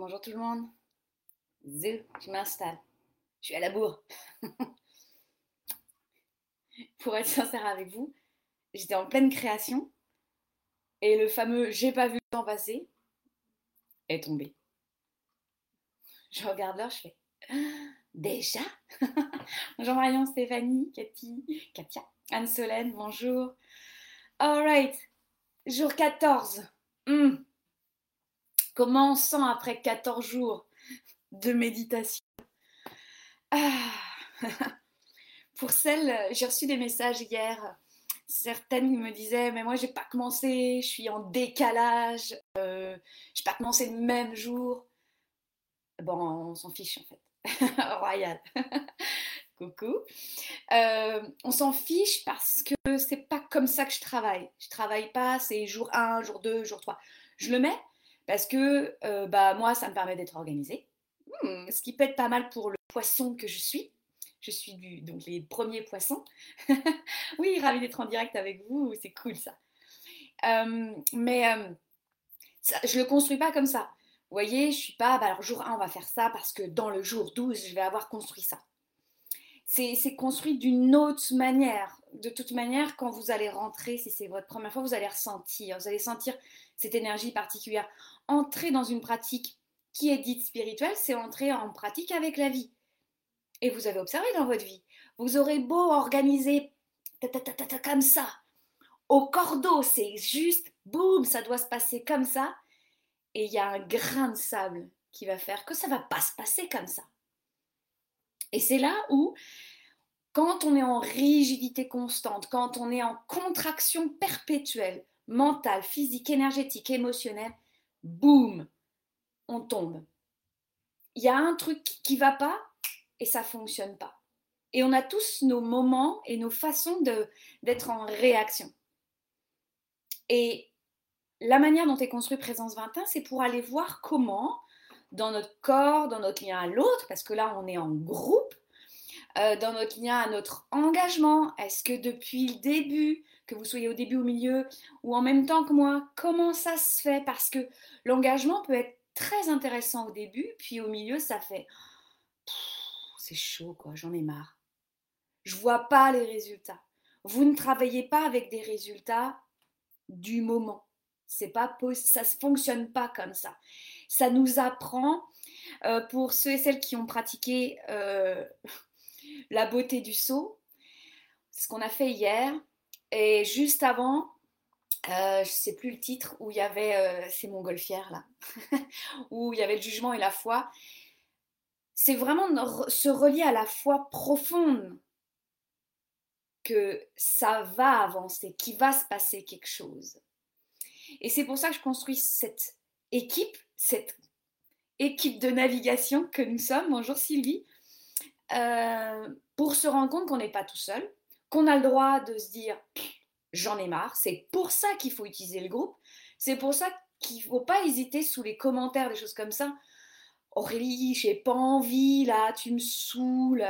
Bonjour tout le monde. Je m'installe. Je suis à la bourre. Pour être sincère avec vous, j'étais en pleine création et le fameux j'ai pas vu le temps passer est tombé. Je regarde l'heure, je fais déjà? Bonjour Marion, Stéphanie, Cathy, Katia, Anne-Solène, bonjour. Alright, jour 14. Hmm. Comment après 14 jours de méditation ah. Pour celles, j'ai reçu des messages hier. Certaines me disaient, mais moi j'ai pas commencé, je suis en décalage, euh, j'ai pas commencé le même jour. Bon, on s'en fiche en fait. Royal. Coucou. Euh, on s'en fiche parce que c'est pas comme ça que je travaille. Je travaille pas, c'est jour 1, jour 2, jour 3. Je le mets parce que euh, bah, moi, ça me permet d'être organisée. Hmm, ce qui peut être pas mal pour le poisson que je suis. Je suis du, donc les premiers poissons. oui, ravi d'être en direct avec vous, c'est cool ça. Euh, mais ça, je ne le construis pas comme ça. Vous voyez, je suis pas, bah alors jour 1, on va faire ça parce que dans le jour 12, je vais avoir construit ça. C'est construit d'une autre manière. De toute manière, quand vous allez rentrer, si c'est votre première fois, vous allez ressentir, vous allez sentir cette énergie particulière. Entrer dans une pratique qui est dite spirituelle, c'est entrer en pratique avec la vie. Et vous avez observé dans votre vie, vous aurez beau organiser comme ça, au cordeau, c'est juste, boum, ça doit se passer comme ça et il y a un grain de sable qui va faire que ça va pas se passer comme ça. Et c'est là où, quand on est en rigidité constante, quand on est en contraction perpétuelle, mentale, physique, énergétique, émotionnelle, boum, on tombe. Il y a un truc qui va pas et ça fonctionne pas. Et on a tous nos moments et nos façons d'être en réaction. Et la manière dont est construit Présence 21, c'est pour aller voir comment, dans notre corps, dans notre lien à l'autre, parce que là on est en groupe, euh, dans notre lien à notre engagement, est-ce que depuis le début, que vous soyez au début, au milieu, ou en même temps que moi, comment ça se fait? Parce que l'engagement peut être très intéressant au début, puis au milieu, ça fait c'est chaud, quoi, j'en ai marre. Je vois pas les résultats. Vous ne travaillez pas avec des résultats du moment. C'est pas ça ne fonctionne pas comme ça. Ça nous apprend, euh, pour ceux et celles qui ont pratiqué euh, la beauté du saut, ce qu'on a fait hier. Et juste avant, euh, je ne sais plus le titre, où il y avait, c'est montgolfière là, où il y avait le jugement et la foi. C'est vraiment se relier à la foi profonde que ça va avancer, qu'il va se passer quelque chose. Et c'est pour ça que je construis cette équipe, cette équipe de navigation que nous sommes. Bonjour Sylvie. Euh, pour se rendre compte qu'on n'est pas tout seul, qu'on a le droit de se dire j'en ai marre. C'est pour ça qu'il faut utiliser le groupe. C'est pour ça qu'il ne faut pas hésiter sous les commentaires, des choses comme ça. Aurélie, j'ai pas envie là, tu me saoules.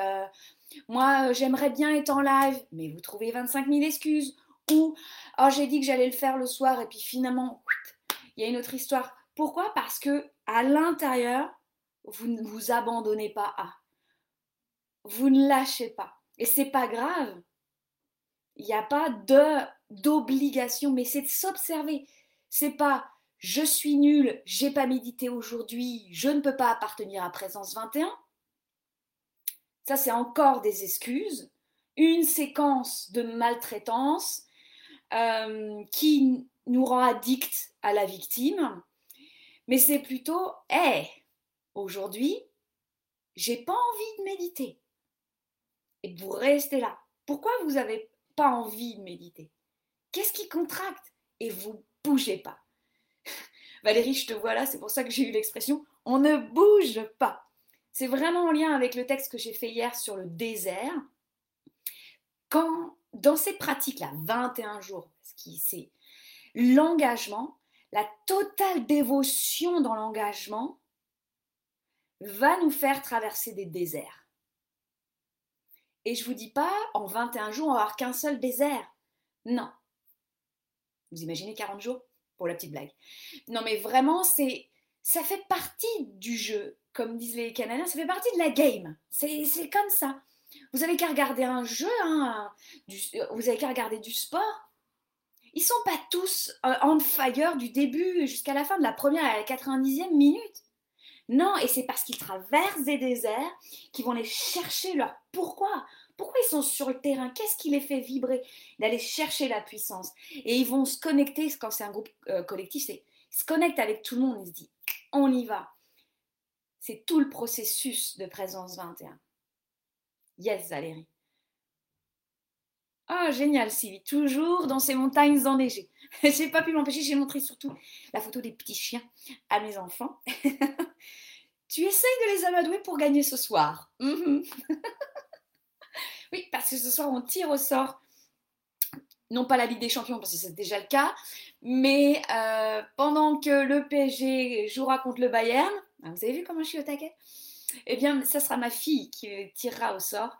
Moi, j'aimerais bien être en live, mais vous trouvez 25 000 excuses. Ou oh, j'ai dit que j'allais le faire le soir et puis finalement, il y a une autre histoire. Pourquoi? Parce que à l'intérieur, vous ne vous abandonnez pas à. Vous ne lâchez pas. Et c'est pas grave. Il n'y a pas d'obligation, mais c'est de s'observer. C'est pas je suis nul, j'ai pas médité aujourd'hui, je ne peux pas appartenir à présence 21. Ça, c'est encore des excuses. Une séquence de maltraitance, euh, qui nous rend addict à la victime, mais c'est plutôt, hé, aujourd'hui, j'ai pas envie de méditer. Et vous restez là. Pourquoi vous n'avez pas envie de méditer? Qu'est-ce qui contracte? Et vous bougez pas. Valérie, je te vois là, c'est pour ça que j'ai eu l'expression on ne bouge pas. C'est vraiment en lien avec le texte que j'ai fait hier sur le désert. Quand dans ces pratiques-là, 21 jours, ce qui c'est l'engagement, la totale dévotion dans l'engagement va nous faire traverser des déserts. Et je vous dis pas, en 21 jours, on va avoir qu'un seul désert. Non. Vous imaginez 40 jours? Pour la petite blague. Non, mais vraiment, c'est ça fait partie du jeu, comme disent les Canadiens, ça fait partie de la game. C'est comme ça. Vous avez qu'à regarder un jeu, hein, vous avez qu'à regarder du sport. Ils sont pas tous euh, on fire du début jusqu'à la fin de la première à la 90e minute. Non, et c'est parce qu'ils traversent des déserts qu'ils vont aller chercher leur pourquoi. Pourquoi ils sont sur le terrain? Qu'est-ce qui les fait vibrer? D'aller chercher la puissance. Et ils vont se connecter, quand c'est un groupe euh, collectif, c'est ils se connectent avec tout le monde, ils se disent on y va. C'est tout le processus de présence 21. Yes, Valérie. Ah, génial, Sylvie. Toujours dans ces montagnes enneigées. j'ai pas pu m'empêcher, j'ai montré surtout la photo des petits chiens à mes enfants. tu essayes de les amadouer pour gagner ce soir. Mhm. oui, parce que ce soir, on tire au sort. Non pas la Ligue des Champions, parce que c'est déjà le cas, mais euh, pendant que le PSG jouera contre le Bayern, ah, vous avez vu comment je suis au taquet? Eh bien, ça sera ma fille qui tirera au sort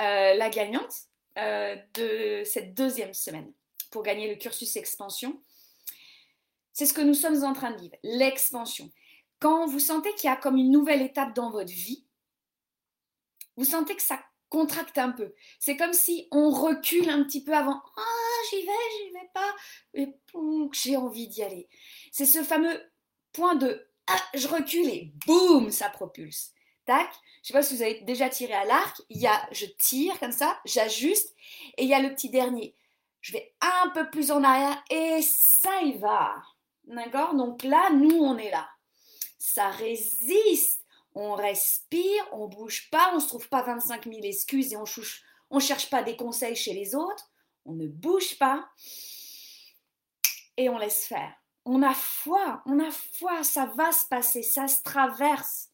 euh, la gagnante euh, de cette deuxième semaine pour gagner le cursus expansion. C'est ce que nous sommes en train de vivre, l'expansion. Quand vous sentez qu'il y a comme une nouvelle étape dans votre vie, vous sentez que ça contracte un peu. C'est comme si on recule un petit peu avant. Ah, j'y vais, j'y vais pas. Et j'ai envie d'y aller. C'est ce fameux point de ah, je recule et boum, ça propulse. Je sais pas si vous avez déjà tiré à l'arc. Il y a, je tire comme ça, j'ajuste et il y a le petit dernier. Je vais un peu plus en arrière et ça y va. D'accord? Donc là, nous, on est là. Ça résiste. On respire, on bouge pas, on se trouve pas 25 000 excuses et on cherche, on cherche pas des conseils chez les autres. On ne bouge pas et on laisse faire. On a foi, on a foi, ça va se passer, ça se traverse.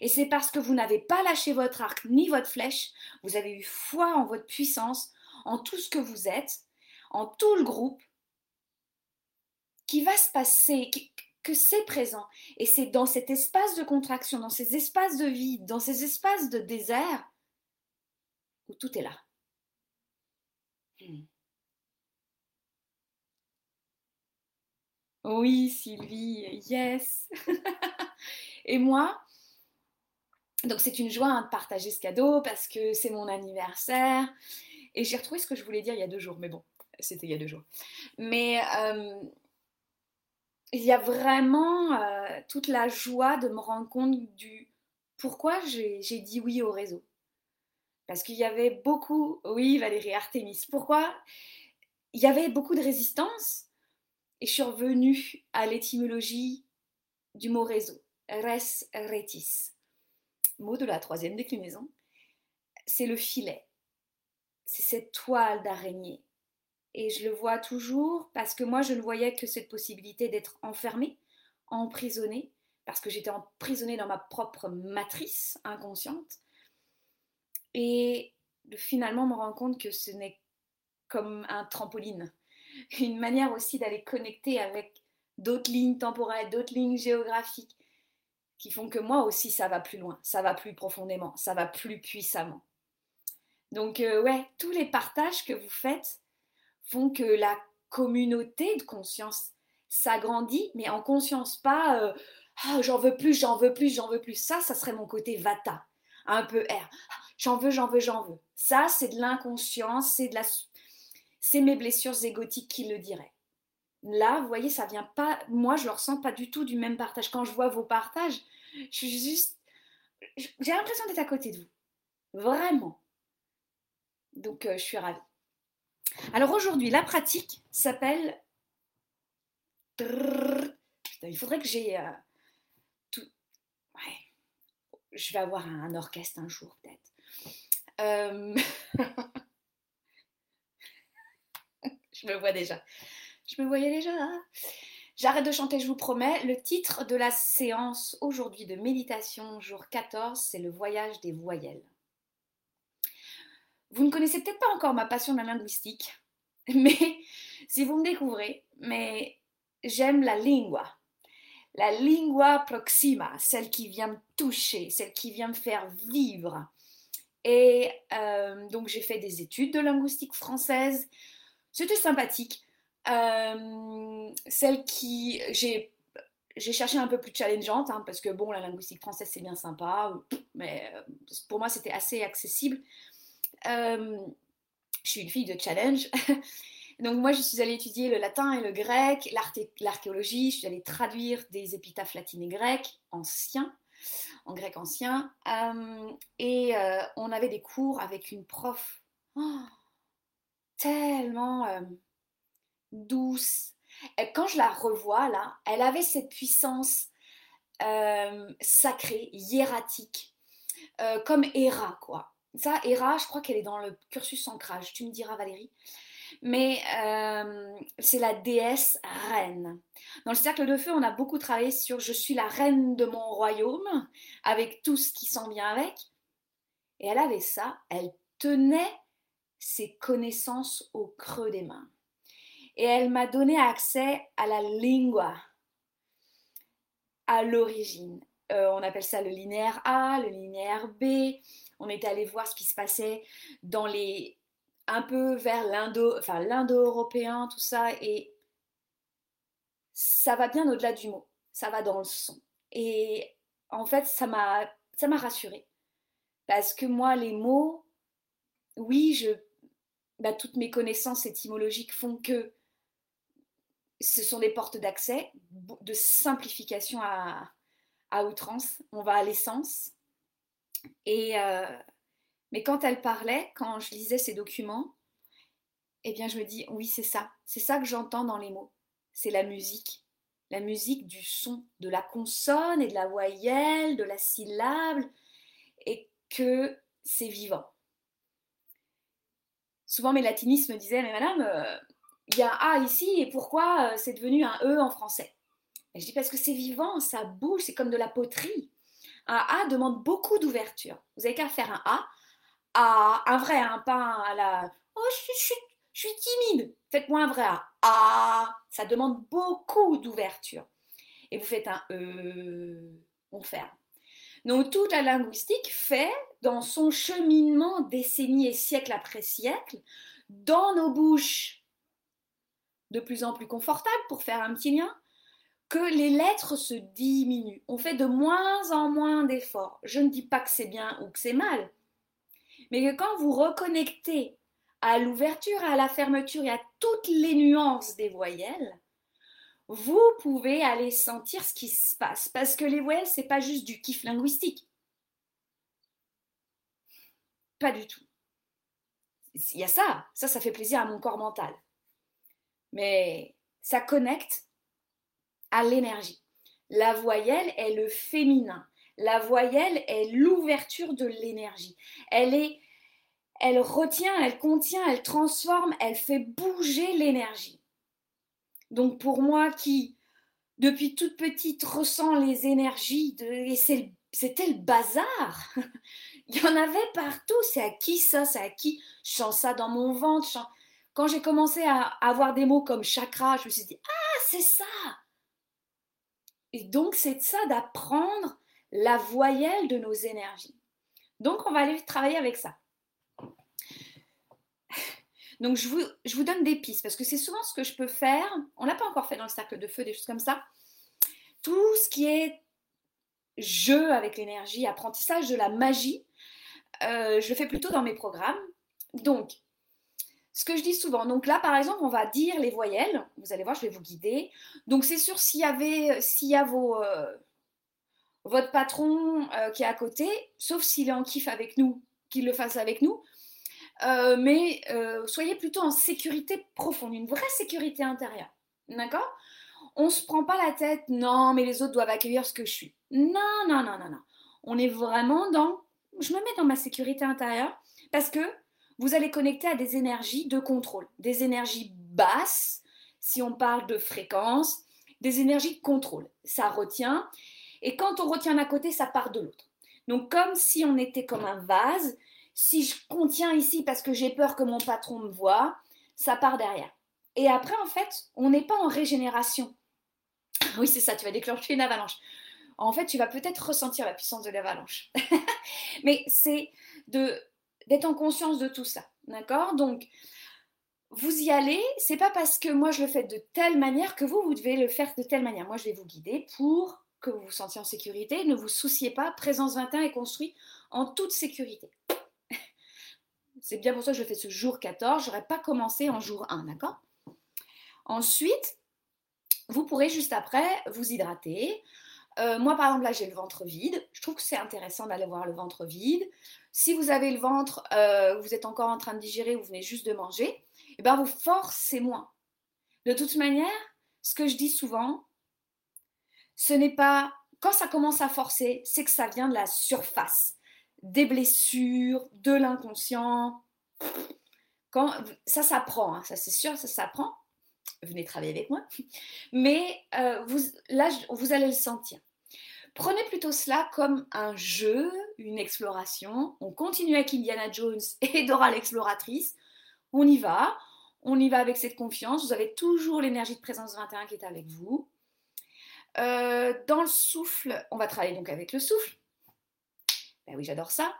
Et c'est parce que vous n'avez pas lâché votre arc ni votre flèche, vous avez eu foi en votre puissance, en tout ce que vous êtes, en tout le groupe, qui va se passer, que c'est présent. Et c'est dans cet espace de contraction, dans ces espaces de vide, dans ces espaces de désert, où tout est là. Hmm. Oui, Sylvie, yes. Et moi, donc c'est une joie hein, de partager ce cadeau parce que c'est mon anniversaire. Et j'ai retrouvé ce que je voulais dire il y a deux jours, mais bon, c'était il y a deux jours. Mais euh, il y a vraiment euh, toute la joie de me rendre compte du pourquoi j'ai dit oui au réseau. Parce qu'il y avait beaucoup, oui Valérie Artemis, pourquoi? Il y avait beaucoup de résistance et je suis revenue à l'étymologie du mot réseau, res retis, mot de la troisième déclinaison, c'est le filet, c'est cette toile d'araignée. Et je le vois toujours parce que moi je ne voyais que cette possibilité d'être enfermée, emprisonnée, parce que j'étais emprisonnée dans ma propre matrice inconsciente. Et finalement me rendre compte que ce n'est comme un trampoline une manière aussi d'aller connecter avec d'autres lignes temporelles, d'autres lignes géographiques, qui font que moi aussi ça va plus loin, ça va plus profondément, ça va plus puissamment. Donc euh, ouais, tous les partages que vous faites font que la communauté de conscience s'agrandit, mais en conscience pas euh, ah, j'en veux plus, j'en veux plus, j'en veux plus. Ça, ça serait mon côté vata, un peu R. J'en veux, j'en veux, j'en veux. Ça, c'est de l'inconscience, c'est de la c'est mes blessures égotiques qui le diraient. Là, vous voyez, ça vient pas. Moi, je le ressens pas du tout du même partage. Quand je vois vos partages, je suis juste. J'ai l'impression d'être à côté de vous. Vraiment. Donc, euh, je suis ravie. Alors aujourd'hui, la pratique s'appelle. Il faudrait que j'ai. Euh, tout... Ouais. Je vais avoir un orchestre un jour, peut-être. Euh... je me vois déjà. Je me voyais déjà. J'arrête de chanter, je vous promets. Le titre de la séance aujourd'hui de méditation, jour 14, c'est le voyage des voyelles. Vous ne connaissez peut-être pas encore ma passion de la linguistique, mais si vous me découvrez, mais j'aime la lingua. La lingua proxima, celle qui vient me toucher, celle qui vient me faire vivre. Et euh, donc j'ai fait des études de linguistique française, c'était sympathique. Euh, celle qui. J'ai, j'ai cherché un peu plus challengeante, hein, parce que bon, la linguistique française, c'est bien sympa, mais euh, pour moi, c'était assez accessible. Euh, je suis une fille de challenge. Donc moi, je suis allée étudier le latin et le grec, l'archéologie, je suis allée traduire des épitaphes latines et grecques anciens, en grec ancien. Et on avait des cours avec une prof oh, tellement douce, quand je la revois là, elle avait cette puissance euh, sacrée, hiératique, euh, comme Héra, quoi. Ça, Héra, je crois qu'elle est dans le cursus ancrage, tu me diras Valérie. Mais euh, c'est la déesse reine. Dans le cercle de feu, on a beaucoup travaillé sur je suis la reine de mon royaume, avec tout ce qui s'en vient avec. Et elle avait ça, elle tenait ses connaissances au creux des mains et elle m'a donné accès à la lingua, à l'origine. Euh, on appelle ça le linéaire A, le linéaire B. On est allé voir ce qui se passait dans les un peu vers l'indo, enfin l'indo-européen, tout ça, et ça va bien au-delà du mot. Ça va dans le son. Et en fait, ça m'a ça m'a rassurée parce que moi, les mots, oui, je, bah, toutes mes connaissances étymologiques font que ce sont des portes d'accès, de simplification à, outrance. On va à l'essence. Et euh, mais quand elle parlait, quand je lisais ces documents, eh bien je me dis oui c'est ça, c'est ça que j'entends dans les mots. C'est la musique, la musique du son, de la consonne et de la voyelle, de la syllabe, et que c'est vivant. Souvent mes latinistes me disaient mais madame, euh, il y a un A ici et pourquoi euh, c'est devenu un E en français? Je dis parce que c'est vivant, ça bouge, c'est comme de la poterie. Un A demande beaucoup d'ouverture. Vous avez qu'à faire un A, A, un vrai, un pas à la Oh, je suis, timide. Faites-moi un vrai A. A, ça demande beaucoup d'ouverture. Et vous faites un E, on ferme. Donc toute la linguistique fait dans son cheminement décennies et siècle après siècle, dans nos bouches de plus en plus confortable pour faire un petit lien, que les lettres se diminuent. On fait de moins en moins d'efforts. Je ne dis pas que c'est bien ou que c'est mal, mais que quand vous reconnectez à l'ouverture, à la fermeture et à toutes les nuances des voyelles, vous pouvez aller sentir ce qui se passe. Parce que les voyelles, c'est pas juste du kiff linguistique. Pas du tout. Il y a ça, ça, ça fait plaisir à mon corps mental mais ça connecte à l'énergie. La voyelle est le féminin. La voyelle est l'ouverture de l'énergie. Elle est elle retient, elle contient, elle transforme, elle fait bouger l'énergie. Donc pour moi qui depuis toute petite ressens les énergies et c'était le bazar. Il y en avait partout, c'est à qui ça, c'est à qui? Je sens ça dans mon ventre, quand j'ai commencé à avoir des mots comme chakra, je me suis dit Ah, c'est ça Et donc, c'est ça d'apprendre la voyelle de nos énergies. Donc, on va aller travailler avec ça. Donc, je vous, je vous donne des pistes parce que c'est souvent ce que je peux faire. On l'a pas encore fait dans le cercle de feu, des choses comme ça. Tout ce qui est jeu avec l'énergie, apprentissage de la magie, euh, je le fais plutôt dans mes programmes. Donc, ce que je dis souvent. Donc là, par exemple, on va dire les voyelles. Vous allez voir, je vais vous guider. Donc c'est sûr, s'il y y a euh, votre patron euh, qui est à côté, sauf s'il est en kiff avec nous, qu'il le fasse avec nous. Euh, mais soyez plutôt en sécurité profonde, une vraie sécurité intérieure. D'accord? On ne se prend pas la tête, non, mais les autres doivent accueillir ce que je suis. Non, non, non, non, non. On est vraiment dans, je me mets dans ma sécurité intérieure parce que vous allez connecter à des énergies de contrôle, des énergies basses, si on parle de fréquence, des énergies de contrôle. Ça retient, et quand on retient d'un côté, ça part de l'autre. Donc comme si on était comme un vase, si je contiens ici parce que j'ai peur que mon patron me voit, ça part derrière. Et après, en fait, on n'est pas en régénération. Oui, c'est ça, tu vas déclencher une avalanche. En fait, tu vas peut-être ressentir la puissance de l'avalanche. Mais c'est de d'être en conscience de tout ça. D'accord? Donc, vous y allez, c'est pas parce que moi je le fais de telle manière que vous, vous devez le faire de telle manière. Moi, je vais vous guider pour que vous vous sentiez en sécurité. Ne vous souciez pas, Présence 21 est construit en toute sécurité. C'est bien pour ça que je fais ce jour 14. Je n'aurais pas commencé en jour 1, d'accord? Ensuite, vous pourrez juste après vous hydrater. Euh, moi, par exemple, là, j'ai le ventre vide. Je trouve que c'est intéressant d'aller voir le ventre vide. Si vous avez le ventre, euh, vous êtes encore en train de digérer, vous venez juste de manger, eh bien, vous forcez moins. De toute manière, ce que je dis souvent, ce n'est pas quand ça commence à forcer, c'est que ça vient de la surface, des blessures, de l'inconscient. Quand ça s'apprend, hein, ça c'est sûr, ça s'apprend. Venez travailler avec moi. Mais euh, vous, là, vous allez le sentir. Prenez plutôt cela comme un jeu, une exploration. On continue avec Indiana Jones et Dora l'exploratrice. On y va. On y va avec cette confiance. Vous avez toujours l'énergie de présence 21 qui est avec vous. Euh, dans le souffle, on va travailler donc avec le souffle. Ben oui, j'adore ça.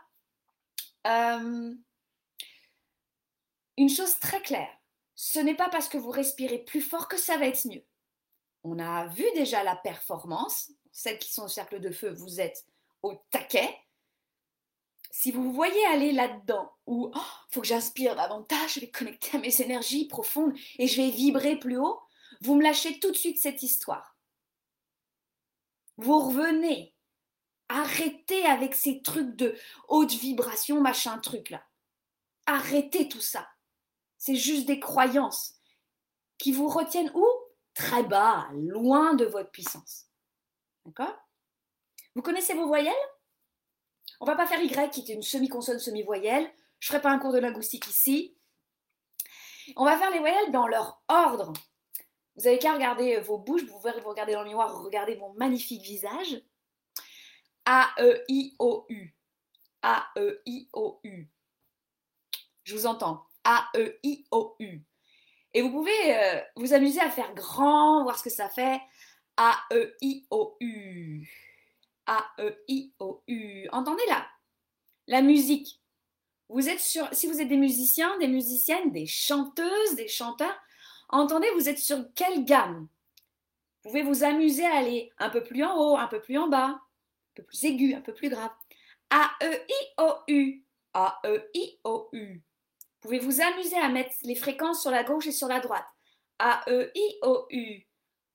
Euh, une chose très claire, ce n'est pas parce que vous respirez plus fort que ça va être mieux. On a vu déjà la performance. Celles qui sont au cercle de feu, vous êtes au taquet. Si vous vous voyez aller là-dedans, où il oh, faut que j'inspire davantage, je vais connecter à mes énergies profondes et je vais vibrer plus haut, vous me lâchez tout de suite cette histoire. Vous revenez. Arrêtez avec ces trucs de haute vibration, machin truc là. Arrêtez tout ça. C'est juste des croyances qui vous retiennent où Très bas, loin de votre puissance. D'accord? Vous connaissez vos voyelles? On va pas faire Y qui est une semi-consonne, semi-voyelle. Je ferai pas un cours de linguistique ici. On va faire les voyelles dans leur ordre. Vous avez qu'à regarder vos bouches, vous regarder dans le miroir, regarder mon magnifique visage. A-E-I-O-U. A-E-I-O-U. Je vous entends. A-E-I-O-U. Et vous pouvez euh, vous amuser à faire grand, voir ce que ça fait. A-E-I-O-U. A-E-I-O-U. Entendez là La musique. Vous êtes sur, si vous êtes des musiciens, des musiciennes, des chanteuses, des chanteurs, Entendez, vous êtes sur quelle gamme? Vous pouvez vous amuser à aller un peu plus en haut, un peu plus en bas, un peu plus aigu, un peu plus grave. A-E-I-O-U. A-E-I-O-U. Vous pouvez vous amuser à mettre les fréquences sur la gauche et sur la droite. A-E-I-O-U.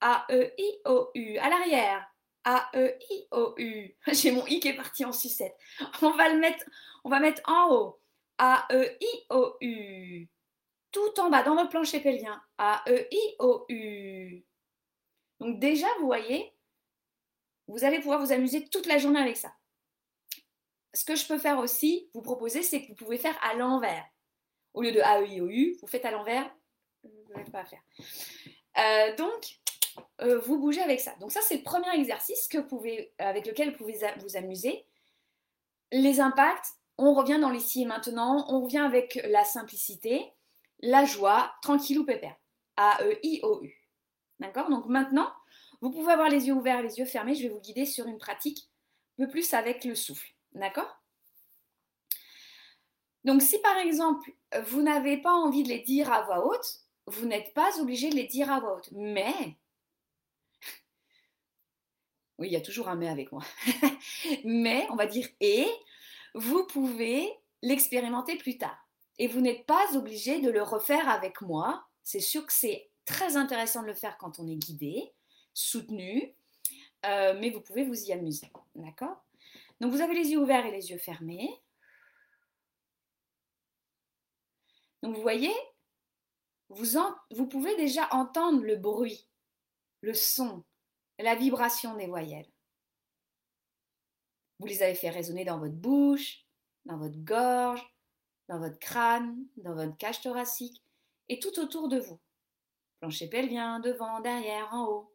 A-E-I-O-U. À l'arrière. A-E-I-O-U. J'ai mon I qui est parti en sucette. On va le mettre, on va mettre en haut. A-E-I-O-U tout en bas dans votre plancher pelvien. A-E-I-O-U. Donc déjà, vous voyez, vous allez pouvoir vous amuser toute la journée avec ça. Ce que je peux faire aussi, vous proposer, c'est que vous pouvez faire à l'envers. Au lieu de A-E-I-O-U, vous faites à l'envers, vous n'avez pas à faire. Euh, donc, euh, vous bougez avec ça. Donc ça, c'est le premier exercice que pouvez, avec lequel vous pouvez vous amuser. Les impacts, on revient dans l'ici et maintenant, on revient avec la simplicité la joie, tranquillou pépère. A-E-I-O-U. D'accord? Donc maintenant, vous pouvez avoir les yeux ouverts les yeux fermés. Je vais vous guider sur une pratique un peu plus avec le souffle. D'accord? Donc si par exemple, vous n'avez pas envie de les dire à voix haute, vous n'êtes pas obligé de les dire à voix haute. Mais, oui, il y a toujours un mais avec moi. mais, on va dire et, vous pouvez l'expérimenter plus tard. Et vous n'êtes pas obligé de le refaire avec moi. C'est sûr que c'est très intéressant de le faire quand on est guidé, soutenu, euh, mais vous pouvez vous y amuser. D'accord? Donc vous avez les yeux ouverts et les yeux fermés. Donc vous voyez, vous, vous pouvez déjà entendre le bruit, le son, la vibration des voyelles. Vous les avez fait résonner dans votre bouche, dans votre gorge, dans votre crâne, dans votre cage thoracique et tout autour de vous. Plancher pelvien, devant, derrière, en haut.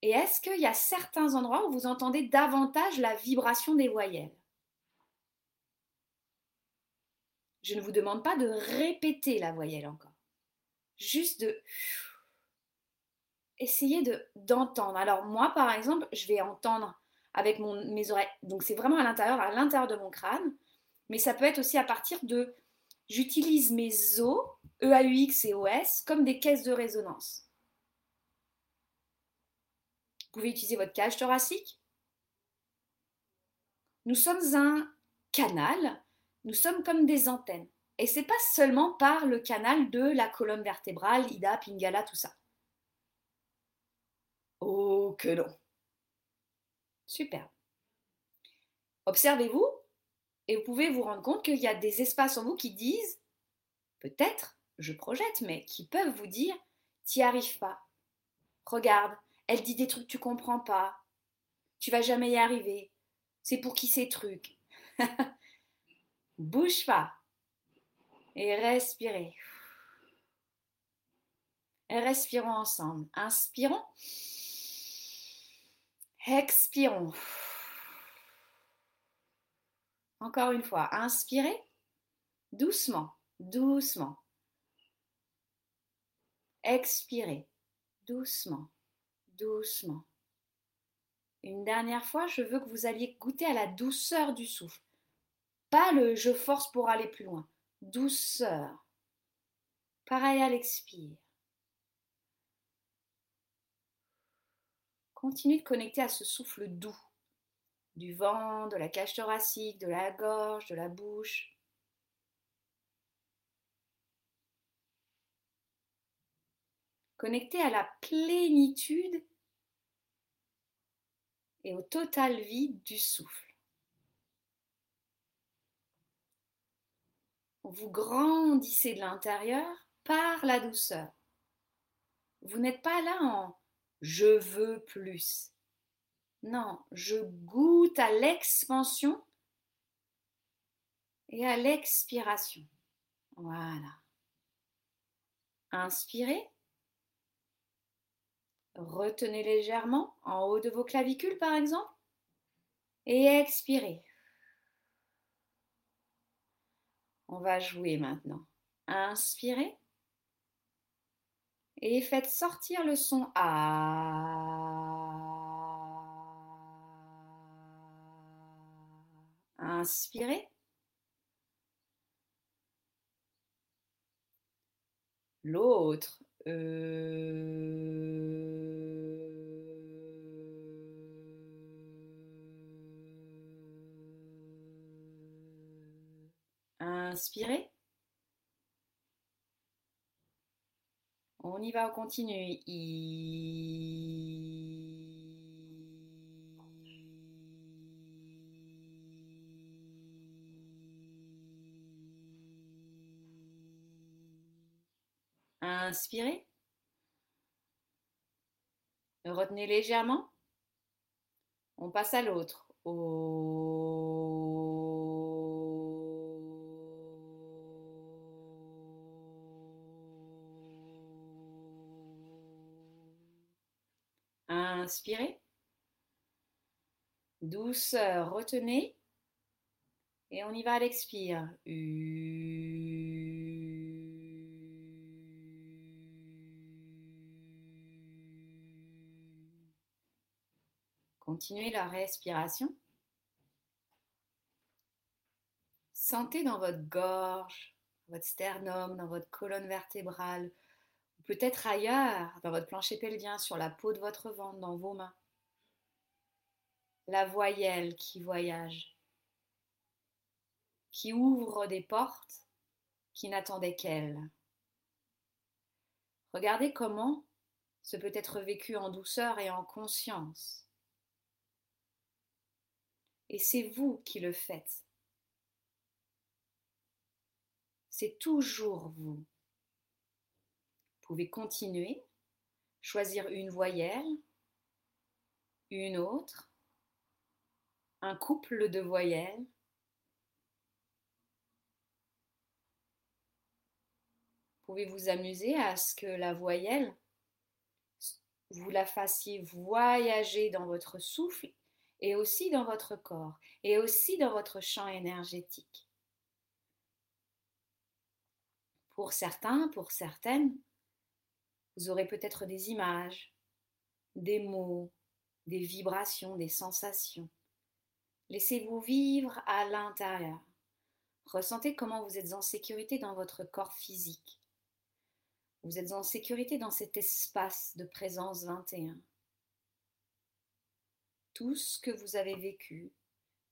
Et est-ce qu'il y a certains endroits où vous entendez davantage la vibration des voyelles? Je ne vous demande pas de répéter la voyelle encore. Juste de essayer de d'entendre. Alors moi par exemple, je vais entendre avec mon, mes oreilles. Donc c'est vraiment à l'intérieur, à l'intérieur de mon crâne. Mais ça peut être aussi à partir de J'utilise mes os, EAUX et OS, comme des caisses de résonance. Vous pouvez utiliser votre cage thoracique. Nous sommes un canal, nous sommes comme des antennes. Et c'est pas seulement par le canal de la colonne vertébrale, Ida, Pingala, tout ça. Oh que non. Super. Observez-vous et vous pouvez vous rendre compte qu'il y a des espaces en vous qui disent, peut-être, je projette, mais qui peuvent vous dire, t'y arrives pas. Regarde, elle dit des trucs que tu comprends pas. Tu vas jamais y arriver. C'est pour qui ces trucs? Bouge pas. Et respirez. Respirons ensemble. Inspirons. Expirons. Encore une fois, inspirez. Doucement, doucement. Expirez. Doucement, doucement. Une dernière fois, je veux que vous alliez goûter à la douceur du souffle. Pas le je force pour aller plus loin. Douceur. Pareil à l'expire. Continuez de connecter à ce souffle doux du vent, de la cage thoracique, de la gorge, de la bouche. Connecté à la plénitude et au total vide du souffle. Vous grandissez de l'intérieur par la douceur. Vous n'êtes pas là en je veux plus. Non, je goûte à l'expansion et à l'expiration. Voilà. Inspirez. Retenez légèrement en haut de vos clavicules par exemple. Et expirez. On va jouer maintenant. Inspirez. Et faites sortir le son A. Inspirez. L'autre. Inspirez. On y va, on continue. Inspirez. Retenez légèrement. On passe à l'autre. Inspirez. Douceur, retenez. Et on y va à l'expire. Continuez la respiration. Sentez dans votre gorge, votre sternum, dans votre colonne vertébrale, peut-être ailleurs, dans votre plancher pelvien, sur la peau de votre ventre, dans vos mains. La voyelle qui voyage, qui ouvre des portes qui n'attendaient qu'elle. Regardez comment ce peut être vécu en douceur et en conscience. Et c'est vous qui le faites. C'est toujours vous. Pouvez continuer, choisir une voyelle, une autre, un couple de voyelles. Pouvez vous amuser à ce que la voyelle, vous la fassiez voyager dans votre souffle et aussi dans votre corps, et aussi dans votre champ énergétique? Pour certains, pour certaines, vous aurez peut-être des images, des mots, des vibrations, des sensations. Laissez-vous vivre à l'intérieur. Ressentez comment vous êtes en sécurité dans votre corps physique. Vous êtes en sécurité dans cet espace de présence 21. Tout ce que vous avez vécu,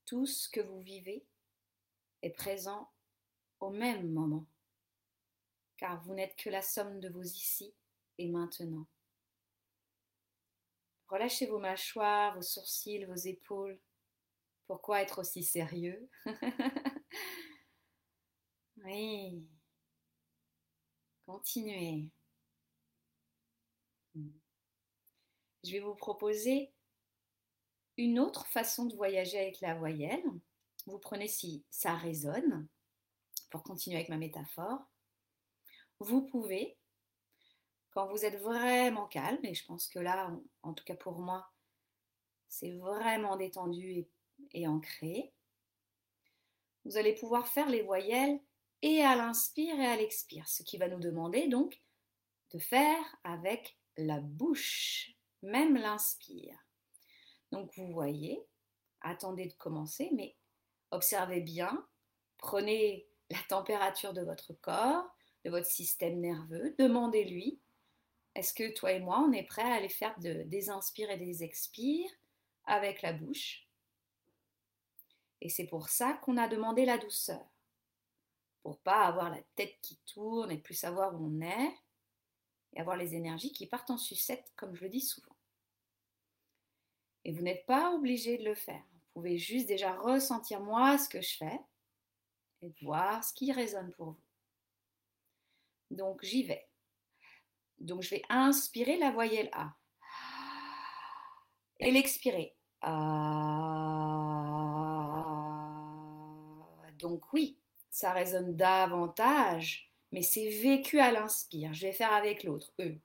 tout ce que vous vivez est présent au même moment, car vous n'êtes que la somme de vos ici maintenant. Relâchez vos mâchoires, vos sourcils, vos épaules. Pourquoi être aussi sérieux? Oui. Continuez. Je vais vous proposer une autre façon de voyager avec la voyelle. Vous prenez si ça résonne, pour continuer avec ma métaphore. Vous pouvez, quand vous êtes vraiment calme, et je pense que là, en tout cas pour moi, c'est vraiment détendu et, ancré, vous allez pouvoir faire les voyelles et à l'inspire et à l'expire, ce qui va nous demander donc de faire avec la bouche, même l'inspire. Donc vous voyez, attendez de commencer, mais observez bien, prenez la température de votre corps, de votre système nerveux, demandez-lui, est-ce que toi et moi, on est prêt à aller faire des inspires et des expires avec la bouche? Et c'est pour ça qu'on a demandé la douceur, pour pas avoir la tête qui tourne et plus savoir où on est, et avoir les énergies qui partent en sucette, comme je le dis souvent. Et vous n'êtes pas obligé de le faire. Vous pouvez juste déjà ressentir moi ce que je fais et voir ce qui résonne pour vous. Donc j'y vais. Donc je vais inspirer la voyelle A et l'expirer. Donc oui, ça résonne davantage, mais c'est vécu à l'inspire. Je vais faire avec l'autre. E.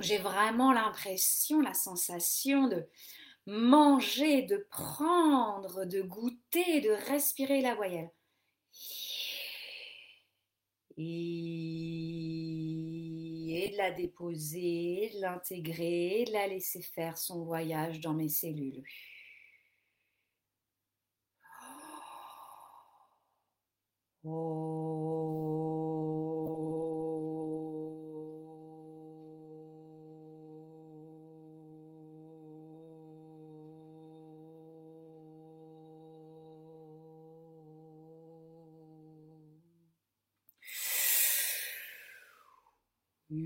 j'ai vraiment l'impression, la sensation de manger, de prendre, de goûter, de respirer la voyelle. Et de la déposer, de l'intégrer, de la laisser faire son voyage dans mes cellules. Oh. Vous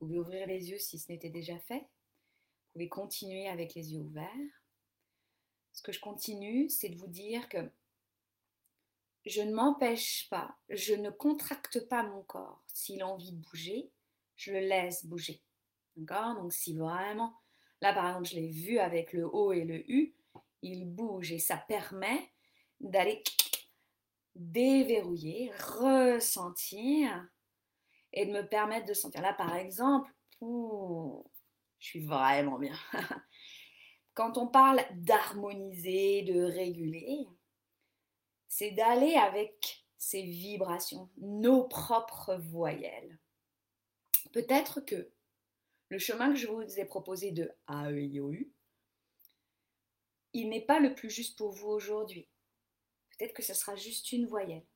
pouvez ouvrir les yeux si ce n'était déjà fait. Vous pouvez continuer avec les yeux ouverts. Ce que je continue, c'est de vous dire que je ne m'empêche pas, je ne contracte pas mon corps. S'il a envie de bouger, je le laisse bouger. D'accord? Donc si vraiment, là par exemple, je l'ai vu avec le O et le U, il bouge et ça permet d'aller déverrouiller, ressentir et de me permettre de sentir. Là, par exemple, je suis vraiment bien. Quand on parle d'harmoniser, de réguler, c'est d'aller avec ces vibrations, nos propres voyelles. Peut-être que le chemin que je vous ai proposé de A, E, I, O, U, il n'est pas le plus juste pour vous aujourd'hui. Peut-être que ce sera juste une voyelle.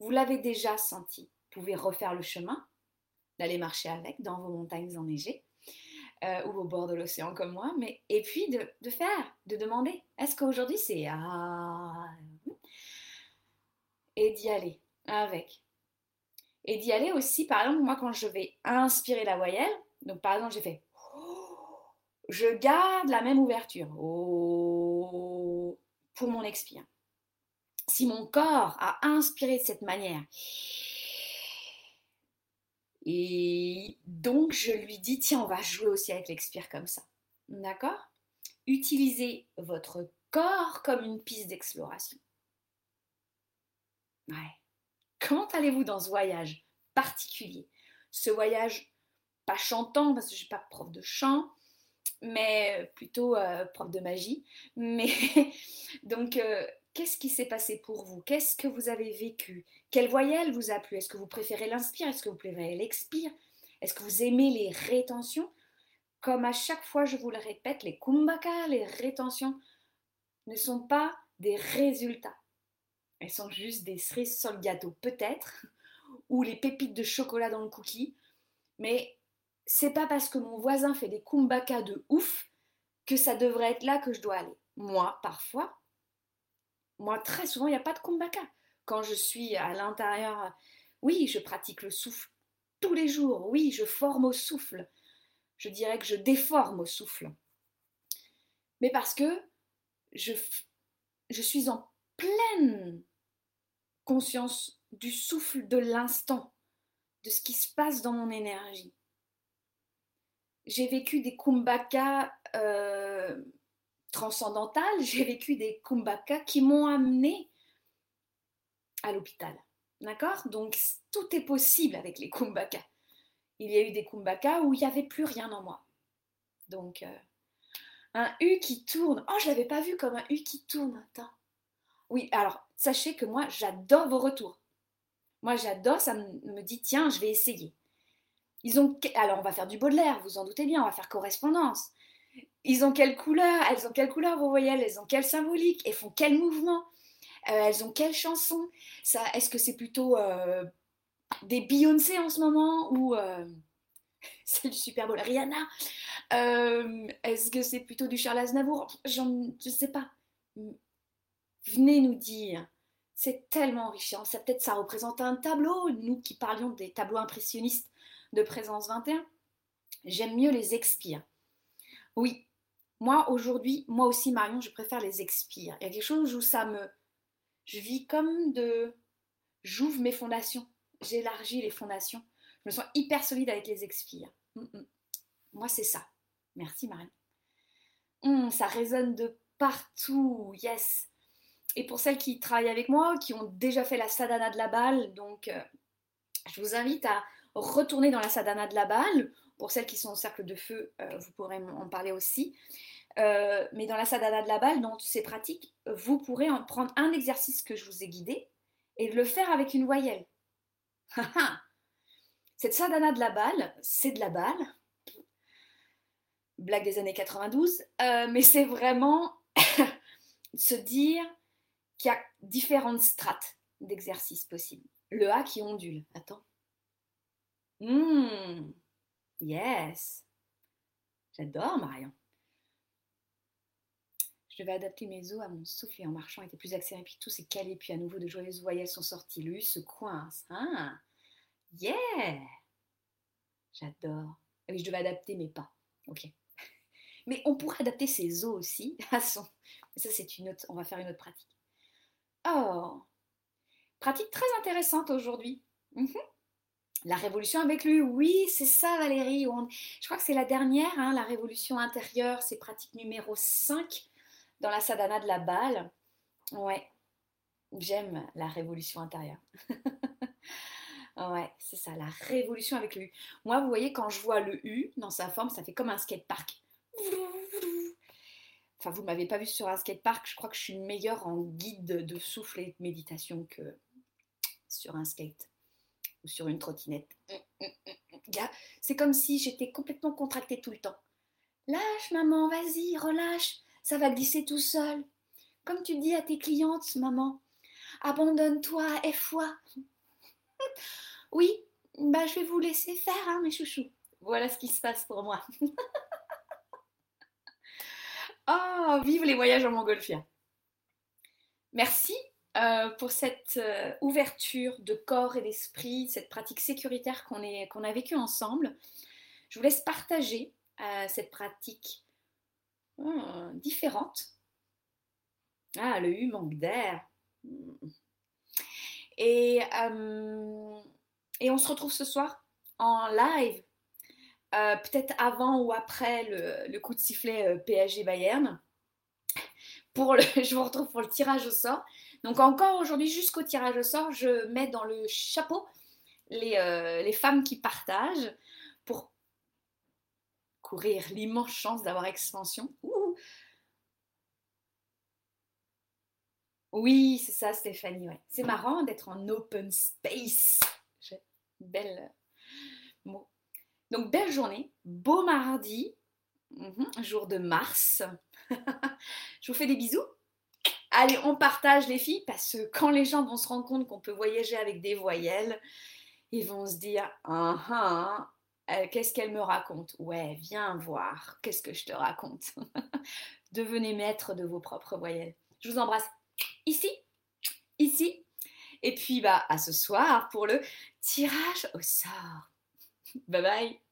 Vous l'avez déjà senti. Vous pouvez refaire le chemin d'aller marcher avec dans vos montagnes enneigées euh, ou au bord de l'océan comme moi, mais et puis de, faire, de demander, est-ce qu'aujourd'hui c'est ah et d'y aller avec. Et d'y aller aussi, par exemple, moi quand je vais inspirer la voyelle, donc par exemple j'ai fait je garde la même ouverture oh, pour mon expire. Si mon corps a inspiré de cette manière, et donc, je lui dis, tiens, on va jouer aussi avec l'expire comme ça. D'accord? Utilisez votre corps comme une piste d'exploration. Ouais. Comment allez-vous dans ce voyage particulier? Ce voyage pas chantant, parce que je suis pas prof de chant, mais plutôt euh, prof de magie. Mais donc, euh, qu'est-ce qui s'est passé pour vous? Qu'est-ce que vous avez vécu? Quelle voyelle vous a plu? Est-ce que vous préférez l'inspire? Est-ce que vous préférez l'expire? Est-ce que vous aimez les rétentions? Comme à chaque fois, je vous le répète, les kumbhaka, les rétentions ne sont pas des résultats. Elles sont juste des cerises sur gâteau, peut-être, ou les pépites de chocolat dans le cookie. Mais c'est pas parce que mon voisin fait des kumbhaka de ouf que ça devrait être là que je dois aller. Moi, parfois, moi, très souvent, il n'y a pas de kumbhaka. Quand je suis à l'intérieur, oui, je pratique le souffle tous les jours. Oui, je forme au souffle. Je dirais que je déforme au souffle. Mais parce que je, je suis en pleine conscience du souffle de l'instant, de ce qui se passe dans mon énergie. J'ai vécu des kumbhaka euh, transcendantales, j'ai vécu des kumbhaka qui m'ont amené à l'hôpital. D'accord? Donc tout est possible avec les kumbhaka. Il y a eu des kumbhaka où il n'y avait plus rien en moi. Donc euh, un U qui tourne. Oh, je l'avais pas vu comme un U qui tourne. Attends. Oui, alors sachez que moi j'adore vos retours. Moi j'adore, ça me dit tiens, je vais essayer. Ils ont alors on va faire du Baudelaire, vous en doutez bien, on va faire correspondance. Ils ont quelle couleur Elles ont quelle couleur vos voyelles Elles ont quelle symbolique Elles font quel mouvement euh, Elles ont quelle chanson Ça, est-ce que c'est plutôt euh, des Beyoncé en ce moment ou euh, celle du Super Bowl Rihanna Est-ce que c'est plutôt du Charles Aznavour? Je ne sais pas. Venez nous dire. C'est tellement enrichissant. Ça peut-être ça représente un tableau. Nous qui parlions des tableaux impressionnistes de présence 21, j'aime mieux les expires. Oui, moi aujourd'hui, moi aussi Marion, je préfère les expires. Il y a quelque chose où ça me... Je vis comme de... J'ouvre mes fondations, j'élargis les fondations. Je me sens hyper solide avec les expires. Mm, mm. Moi, c'est ça. Merci Marion. Mm, ça résonne de partout, yes. Et pour celles qui travaillent avec moi, qui ont déjà fait la sadhana de la balle, donc euh, je vous invite à retourner dans la sadhana de la balle. Pour celles qui sont au cercle de feu, euh, vous pourrez en parler aussi. Euh, mais dans la sadhana de la balle, dans ces pratiques, vous pourrez en prendre un exercice que je vous ai guidé et le faire avec une voyelle. Cette sadhana de la balle, c'est de la balle. Blague des années 92, euh, mais c'est vraiment se dire qu'il y a différentes strates d'exercices possibles. Le A qui ondule. Attends. Mmh. Yes. J'adore Marion. Je devais adapter mes os à mon souffle et en marchant était plus accéléré, puis tout s'est calé, puis à nouveau de joyeuses voyelles sont sorties. Le se coince. Hein? Yeah J'adore. Ah oui, je devais adapter mes pas. Ok. Mais on pourrait adapter ses os aussi à son. Ça, c'est une autre. On va faire une autre pratique. Oh Pratique très intéressante aujourd'hui. Mhm. La révolution avec lui, oui, c'est ça Valérie. Je crois que c'est la dernière, hein, la révolution intérieure, c'est pratique numéro 5 dans la sadhana de la balle. Ouais, j'aime la révolution intérieure. ouais, c'est ça, la révolution avec U. Moi, vous voyez, quand je vois le U dans sa forme, ça fait comme un skatepark. Enfin, vous ne m'avez pas vu sur un skatepark, je crois que je suis meilleure en guide de souffle et de méditation que sur un skate sur une trottinette. Mm, mm, mm, c'est comme si j'étais complètement contractée tout le temps. Lâche, maman, vas-y, relâche, ça va glisser tout seul. Comme tu dis à tes clientes, maman, abandonne-toi, et foi. oui, bah je vais vous laisser faire, hein, mes chouchous. Voilà ce qui se passe pour moi. oh, vive les voyages en montgolfière. Merci euh, pour cette euh, ouverture de corps et d'esprit, cette pratique sécuritaire qu'on a vécue ensemble. Je vous laisse partager euh, cette pratique différente. Ah, le U manque d'air. Et, et on se retrouve ce soir en live, peut-être avant ou après le, le coup de sifflet PSG Bayern. Je vous retrouve pour le tirage au sort. Donc encore aujourd'hui, jusqu'au tirage au sort, je mets dans le chapeau les, euh, femmes qui partagent pour courir l'immense chance d'avoir expansion. Oui, c'est ça, Stéphanie. Ouais. C'est marrant d'être en open space. Belle euh, mot. Donc, belle journée, beau mardi, mhm, jour de mars. Je vous fais des bisous. Allez, on partage les filles parce que quand les gens vont se rendre compte qu'on peut voyager avec des voyelles, ils vont se dire ah, ah euh, qu'est-ce qu'elle me raconte? Ouais, viens voir, qu'est-ce que je te raconte? Devenez maître de vos propres voyelles. Je vous embrasse ici, ici, et puis bah à ce soir pour le tirage au sort. Bye bye